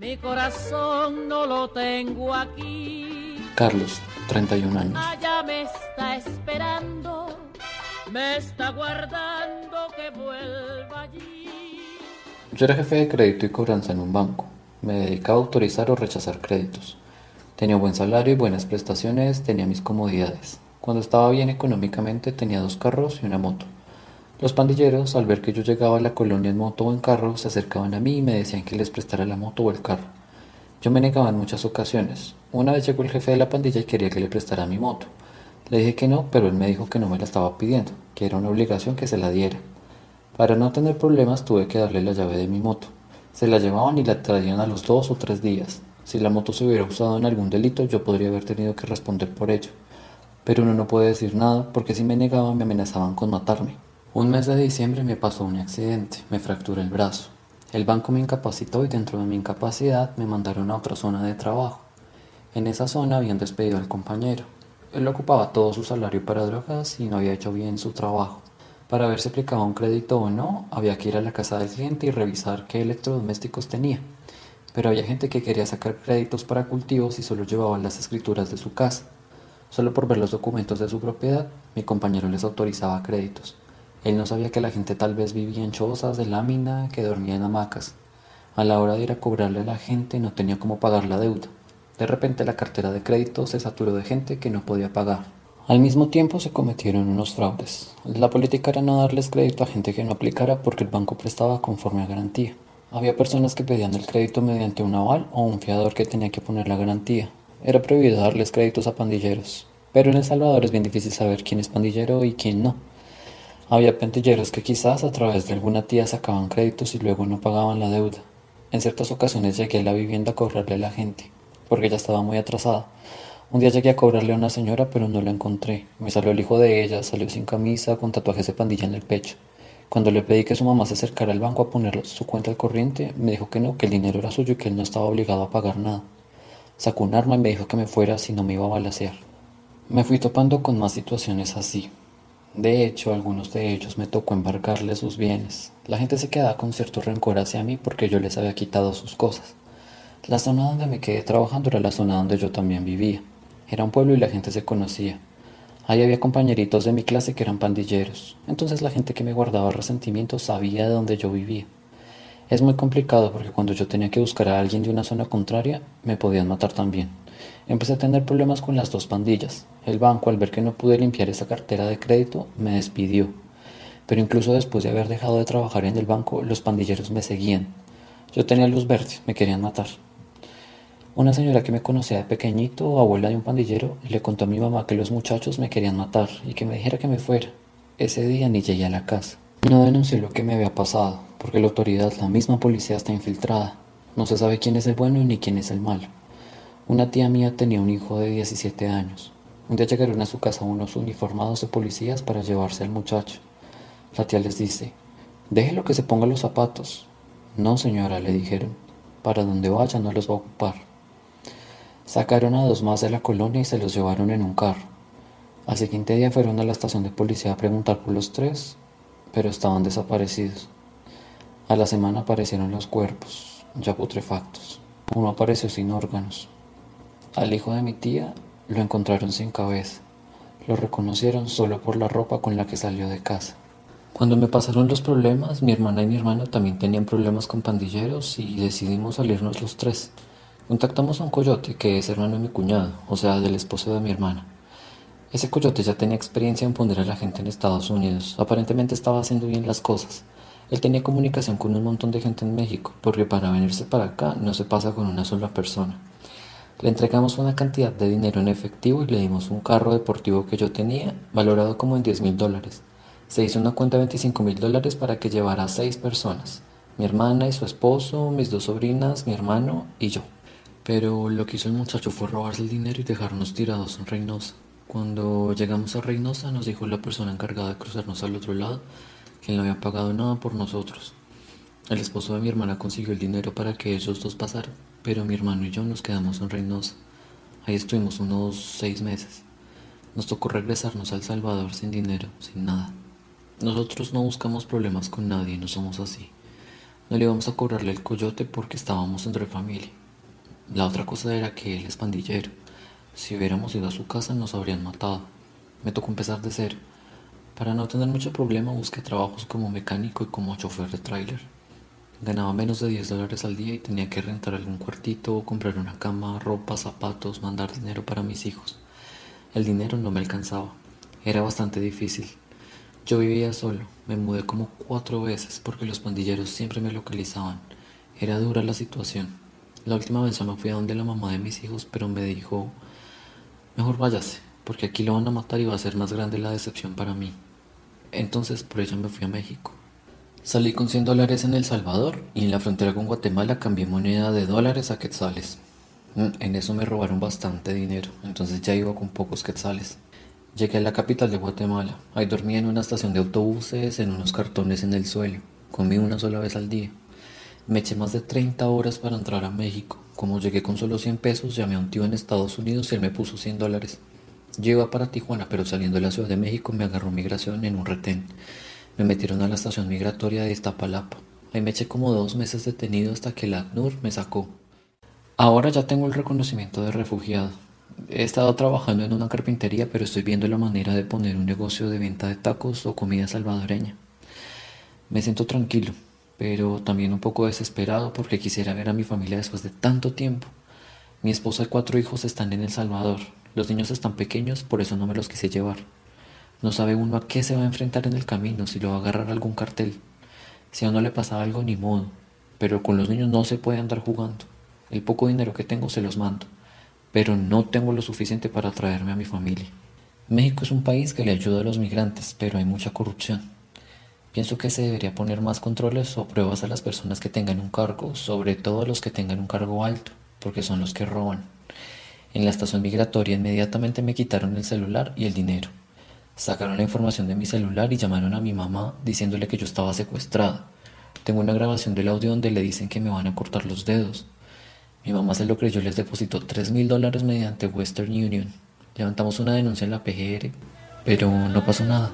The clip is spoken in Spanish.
Mi corazón no lo tengo aquí. Carlos, 31 años. Allá me está esperando, me está guardando que vuelva allí. Yo era jefe de crédito y cobranza en un banco. Me dedicaba a autorizar o rechazar créditos. Tenía buen salario y buenas prestaciones, tenía mis comodidades. Cuando estaba bien económicamente tenía dos carros y una moto. Los pandilleros, al ver que yo llegaba a la colonia en moto o en carro, se acercaban a mí y me decían que les prestara la moto o el carro. Yo me negaba en muchas ocasiones. Una vez llegó el jefe de la pandilla y quería que le prestara mi moto. Le dije que no, pero él me dijo que no me la estaba pidiendo, que era una obligación que se la diera. Para no tener problemas tuve que darle la llave de mi moto. Se la llevaban y la traían a los dos o tres días. Si la moto se hubiera usado en algún delito, yo podría haber tenido que responder por ello. Pero uno no puede decir nada porque si me negaba me amenazaban con matarme. Un mes de diciembre me pasó un accidente, me fracturé el brazo. El banco me incapacitó y dentro de mi incapacidad me mandaron a otra zona de trabajo. En esa zona habían despedido al compañero. Él ocupaba todo su salario para drogas y no había hecho bien su trabajo. Para ver si aplicaba un crédito o no, había que ir a la casa del cliente y revisar qué electrodomésticos tenía. Pero había gente que quería sacar créditos para cultivos y solo llevaban las escrituras de su casa. Solo por ver los documentos de su propiedad, mi compañero les autorizaba créditos. Él no sabía que la gente tal vez vivía en chozas de lámina, que dormía en hamacas. A la hora de ir a cobrarle a la gente no tenía cómo pagar la deuda. De repente la cartera de crédito se saturó de gente que no podía pagar. Al mismo tiempo se cometieron unos fraudes. La política era no darles crédito a gente que no aplicara porque el banco prestaba conforme a garantía. Había personas que pedían el crédito mediante un aval o un fiador que tenía que poner la garantía. Era prohibido darles créditos a pandilleros. Pero en El Salvador es bien difícil saber quién es pandillero y quién no. Había pentilleros que quizás a través de alguna tía sacaban créditos y luego no pagaban la deuda. En ciertas ocasiones llegué a la vivienda a cobrarle a la gente, porque ya estaba muy atrasada. Un día llegué a cobrarle a una señora, pero no la encontré. Me salió el hijo de ella, salió sin camisa, con tatuajes de pandilla en el pecho. Cuando le pedí que su mamá se acercara al banco a poner su cuenta al corriente, me dijo que no, que el dinero era suyo y que él no estaba obligado a pagar nada. Sacó un arma y me dijo que me fuera si no me iba a balasear. Me fui topando con más situaciones así. De hecho, algunos de ellos me tocó embarcarles sus bienes. La gente se quedaba con cierto rencor hacia mí porque yo les había quitado sus cosas. La zona donde me quedé trabajando era la zona donde yo también vivía. Era un pueblo y la gente se conocía. Ahí había compañeritos de mi clase que eran pandilleros, entonces la gente que me guardaba resentimiento sabía de dónde yo vivía. Es muy complicado porque cuando yo tenía que buscar a alguien de una zona contraria, me podían matar también. Empecé a tener problemas con las dos pandillas. El banco, al ver que no pude limpiar esa cartera de crédito, me despidió. Pero incluso después de haber dejado de trabajar en el banco, los pandilleros me seguían. Yo tenía luz verde, me querían matar. Una señora que me conocía de pequeñito, abuela de un pandillero, le contó a mi mamá que los muchachos me querían matar y que me dijera que me fuera. Ese día ni llegué a la casa. No denuncié lo que me había pasado, porque la autoridad, la misma policía, está infiltrada. No se sabe quién es el bueno ni quién es el malo. Una tía mía tenía un hijo de 17 años. Un día llegaron a su casa unos uniformados de policías para llevarse al muchacho. La tía les dice, déjelo que se ponga los zapatos. No, señora, le dijeron, para donde vaya no los va a ocupar. Sacaron a dos más de la colonia y se los llevaron en un carro. Al siguiente día fueron a la estación de policía a preguntar por los tres, pero estaban desaparecidos. A la semana aparecieron los cuerpos, ya putrefactos. Uno apareció sin órganos, al hijo de mi tía lo encontraron sin cabeza. Lo reconocieron solo por la ropa con la que salió de casa. Cuando me pasaron los problemas, mi hermana y mi hermano también tenían problemas con pandilleros y decidimos salirnos los tres. Contactamos a un coyote que es hermano de mi cuñado, o sea, del esposo de mi hermana. Ese coyote ya tenía experiencia en poner a la gente en Estados Unidos. Aparentemente estaba haciendo bien las cosas. Él tenía comunicación con un montón de gente en México, porque para venirse para acá no se pasa con una sola persona. Le entregamos una cantidad de dinero en efectivo y le dimos un carro deportivo que yo tenía, valorado como en 10 mil dólares. Se hizo una cuenta de 25 mil dólares para que llevara a seis personas, mi hermana y su esposo, mis dos sobrinas, mi hermano y yo. Pero lo que hizo el muchacho fue robarse el dinero y dejarnos tirados en Reynosa. Cuando llegamos a Reynosa nos dijo la persona encargada de cruzarnos al otro lado que no había pagado nada por nosotros. El esposo de mi hermana consiguió el dinero para que ellos dos pasaran pero mi hermano y yo nos quedamos en Reynosa. Ahí estuvimos unos seis meses. Nos tocó regresarnos a El Salvador sin dinero, sin nada. Nosotros no buscamos problemas con nadie, no somos así. No le íbamos a cobrarle el coyote porque estábamos entre familia. La otra cosa era que él es pandillero. Si hubiéramos ido a su casa nos habrían matado. Me tocó empezar de cero. Para no tener mucho problema busqué trabajos como mecánico y como chofer de tráiler. Ganaba menos de 10 dólares al día y tenía que rentar algún cuartito, comprar una cama, ropa, zapatos, mandar dinero para mis hijos. El dinero no me alcanzaba. Era bastante difícil. Yo vivía solo. Me mudé como cuatro veces porque los pandilleros siempre me localizaban. Era dura la situación. La última vez me fui a donde la mamá de mis hijos, pero me dijo, mejor váyase, porque aquí lo van a matar y va a ser más grande la decepción para mí. Entonces por ella me fui a México. Salí con 100 dólares en El Salvador y en la frontera con Guatemala cambié moneda de dólares a quetzales. Mm, en eso me robaron bastante dinero, entonces ya iba con pocos quetzales. Llegué a la capital de Guatemala. Ahí dormí en una estación de autobuses, en unos cartones en el suelo. Comí una sola vez al día. Me eché más de 30 horas para entrar a México. Como llegué con solo 100 pesos, llamé a un tío en Estados Unidos y él me puso 100 dólares. Llego para Tijuana, pero saliendo de la Ciudad de México me agarró migración en un retén. Me metieron a la estación migratoria de Iztapalapa. Ahí me eché como dos meses detenido hasta que la ACNUR me sacó. Ahora ya tengo el reconocimiento de refugiado. He estado trabajando en una carpintería, pero estoy viendo la manera de poner un negocio de venta de tacos o comida salvadoreña. Me siento tranquilo, pero también un poco desesperado porque quisiera ver a mi familia después de tanto tiempo. Mi esposa y cuatro hijos están en El Salvador. Los niños están pequeños, por eso no me los quise llevar. No sabe uno a qué se va a enfrentar en el camino, si lo va a agarrar algún cartel. Si a uno le pasa algo, ni modo. Pero con los niños no se puede andar jugando. El poco dinero que tengo se los mando. Pero no tengo lo suficiente para traerme a mi familia. México es un país que le ayuda a los migrantes, pero hay mucha corrupción. Pienso que se debería poner más controles o pruebas a las personas que tengan un cargo, sobre todo a los que tengan un cargo alto, porque son los que roban. En la estación migratoria inmediatamente me quitaron el celular y el dinero. Sacaron la información de mi celular y llamaron a mi mamá diciéndole que yo estaba secuestrada. Tengo una grabación del audio donde le dicen que me van a cortar los dedos. Mi mamá se lo creyó y les depositó 3 mil dólares mediante Western Union. Levantamos una denuncia en la PGR, pero no pasó nada.